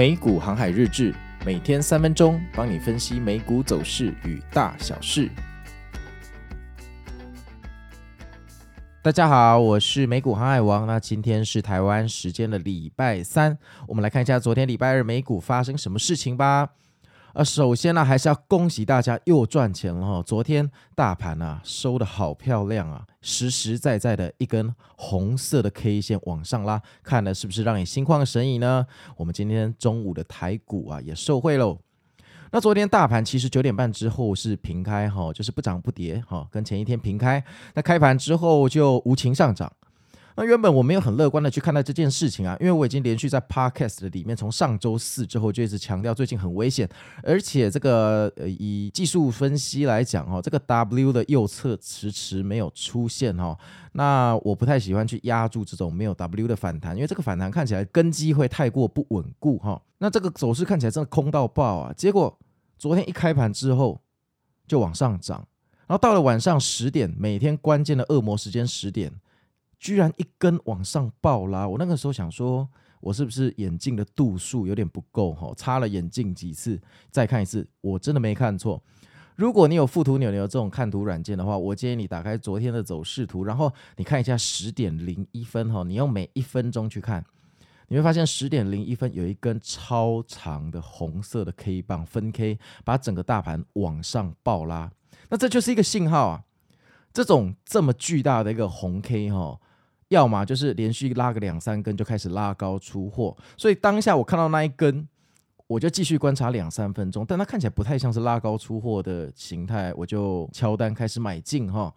美股航海日志，每天三分钟，帮你分析美股走势与大小事。大家好，我是美股航海王。那今天是台湾时间的礼拜三，我们来看一下昨天礼拜二美股发生什么事情吧。呃，首先呢，还是要恭喜大家又赚钱了哈！昨天大盘啊收的好漂亮啊，实实在在的一根红色的 K 线往上拉，看了是不是让你心旷神怡呢？我们今天中午的台股啊也受惠喽。那昨天大盘其实九点半之后是平开哈，就是不涨不跌哈，跟前一天平开。那开盘之后就无情上涨。那原本我没有很乐观的去看待这件事情啊，因为我已经连续在 Podcast 的里面，从上周四之后就一直强调最近很危险，而且这个呃以技术分析来讲哈，这个 W 的右侧迟迟没有出现哈，那我不太喜欢去压住这种没有 W 的反弹，因为这个反弹看起来根基会太过不稳固哈，那这个走势看起来真的空到爆啊，结果昨天一开盘之后就往上涨，然后到了晚上十点，每天关键的恶魔时间十点。居然一根往上暴拉，我那个时候想说，我是不是眼镜的度数有点不够哈？擦了眼镜几次，再看一次，我真的没看错。如果你有富途牛牛这种看图软件的话，我建议你打开昨天的走势图，然后你看一下十点零一分哈，你用每一分钟去看，你会发现十点零一分有一根超长的红色的 K 棒分 K，把整个大盘往上暴拉，那这就是一个信号啊！这种这么巨大的一个红 K 哈。要么就是连续拉个两三根就开始拉高出货，所以当下我看到那一根，我就继续观察两三分钟，但它看起来不太像是拉高出货的形态，我就敲单开始买进哈，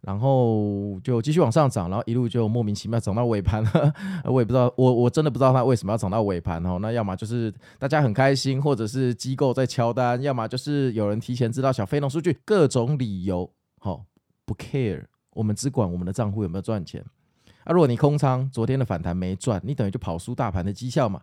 然后就继续往上涨，然后一路就莫名其妙涨到尾盘了，我也不知道，我我真的不知道它为什么要涨到尾盘哈，那要么就是大家很开心，或者是机构在敲单，要么就是有人提前知道小非农数据，各种理由哈，不 care，我们只管我们的账户有没有赚钱。啊，如果你空仓，昨天的反弹没赚，你等于就跑输大盘的绩效嘛。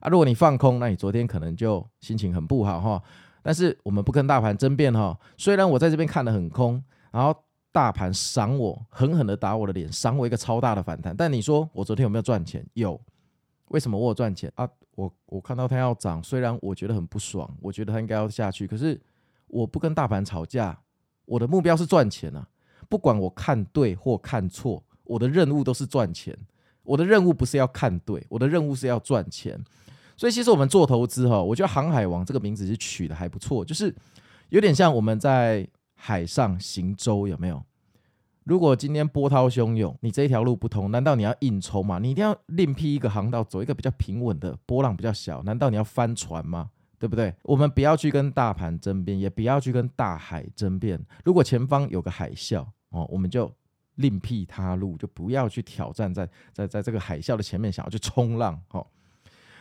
啊，如果你放空，那你昨天可能就心情很不好哈。但是我们不跟大盘争辩哈。虽然我在这边看得很空，然后大盘赏我狠狠的打我的脸，赏我一个超大的反弹。但你说我昨天有没有赚钱？有。为什么我赚钱啊？我我看到它要涨，虽然我觉得很不爽，我觉得它应该要下去，可是我不跟大盘吵架，我的目标是赚钱啊。不管我看对或看错。我的任务都是赚钱，我的任务不是要看对，我的任务是要赚钱。所以其实我们做投资哈，我觉得“航海王”这个名字是取得还不错，就是有点像我们在海上行舟，有没有？如果今天波涛汹涌，你这一条路不通，难道你要硬冲吗？你一定要另辟一个航道，走一个比较平稳的，波浪比较小，难道你要翻船吗？对不对？我们不要去跟大盘争辩，也不要去跟大海争辩。如果前方有个海啸哦，我们就。另辟他路，就不要去挑战在在在这个海啸的前面想要去冲浪哦。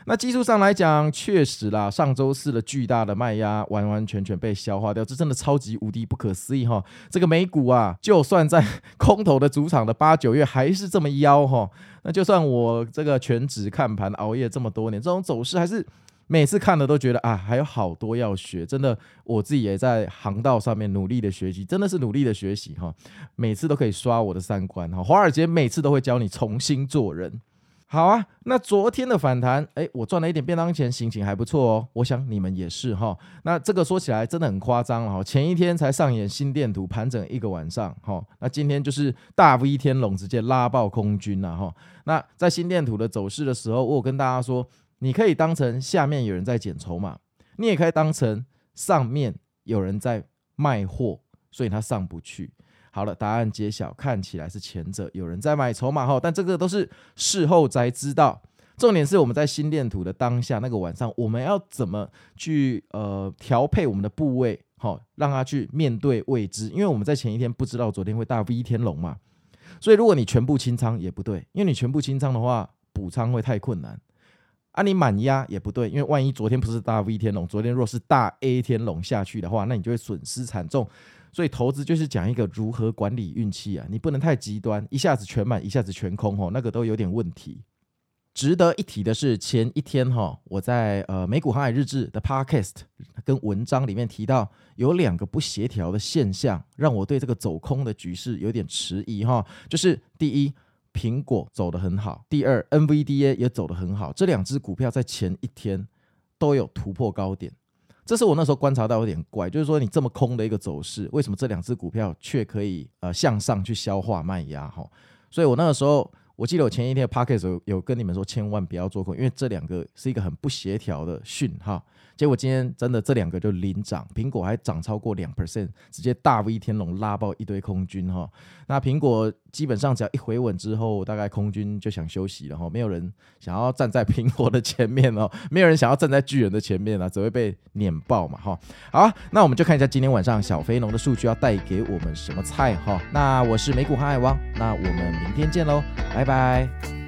那技术上来讲，确实啦，上周四的巨大的卖压完完全全被消化掉，这真的超级无敌不可思议哈。这个美股啊，就算在 空头的主场的八九月还是这么妖哈。那就算我这个全职看盘熬夜这么多年，这种走势还是。每次看了都觉得啊，还有好多要学，真的，我自己也在航道上面努力的学习，真的是努力的学习哈。每次都可以刷我的三观哈。华尔街每次都会教你重新做人。好啊，那昨天的反弹，哎，我赚了一点便当钱，心情还不错哦。我想你们也是哈。那这个说起来真的很夸张哈。前一天才上演心电图盘整一个晚上哈，那今天就是大 V 天龙直接拉爆空军了哈。那在心电图的走势的时候，我有跟大家说。你可以当成下面有人在捡筹码，你也可以当成上面有人在卖货，所以它上不去。好了，答案揭晓，看起来是前者有人在买筹码哈，但这个都是事后才知道。重点是我们在心电图的当下那个晚上，我们要怎么去呃调配我们的部位，好让它去面对未知，因为我们在前一天不知道昨天会大 V 天龙嘛，所以如果你全部清仓也不对，因为你全部清仓的话，补仓会太困难。啊，你满压也不对，因为万一昨天不是大 V 天龙，昨天若是大 A 天龙下去的话，那你就会损失惨重。所以投资就是讲一个如何管理运气啊，你不能太极端，一下子全满，一下子全空，吼，那个都有点问题。值得一提的是，前一天哈，我在呃美股航海日志的 Podcast 跟文章里面提到，有两个不协调的现象，让我对这个走空的局势有点迟疑哈，就是第一。苹果走得很好，第二，NVDA 也走得很好。这两只股票在前一天都有突破高点。这是我那时候观察到有点怪，就是说你这么空的一个走势，为什么这两只股票却可以呃向上去消化卖压哈？所以我那个时候。我记得我前一天的 podcast 有有跟你们说，千万不要做空，因为这两个是一个很不协调的讯号。结果今天真的这两个就领涨，苹果还涨超过两 percent，直接大 V 天龙拉爆一堆空军哈。那苹果基本上只要一回稳之后，大概空军就想休息了哈，没有人想要站在苹果的前面哦，没有人想要站在巨人的前面啊，只会被碾爆嘛哈。好，那我们就看一下今天晚上小飞龙的数据要带给我们什么菜哈。那我是美股航海王，那我们明天见喽，拜拜。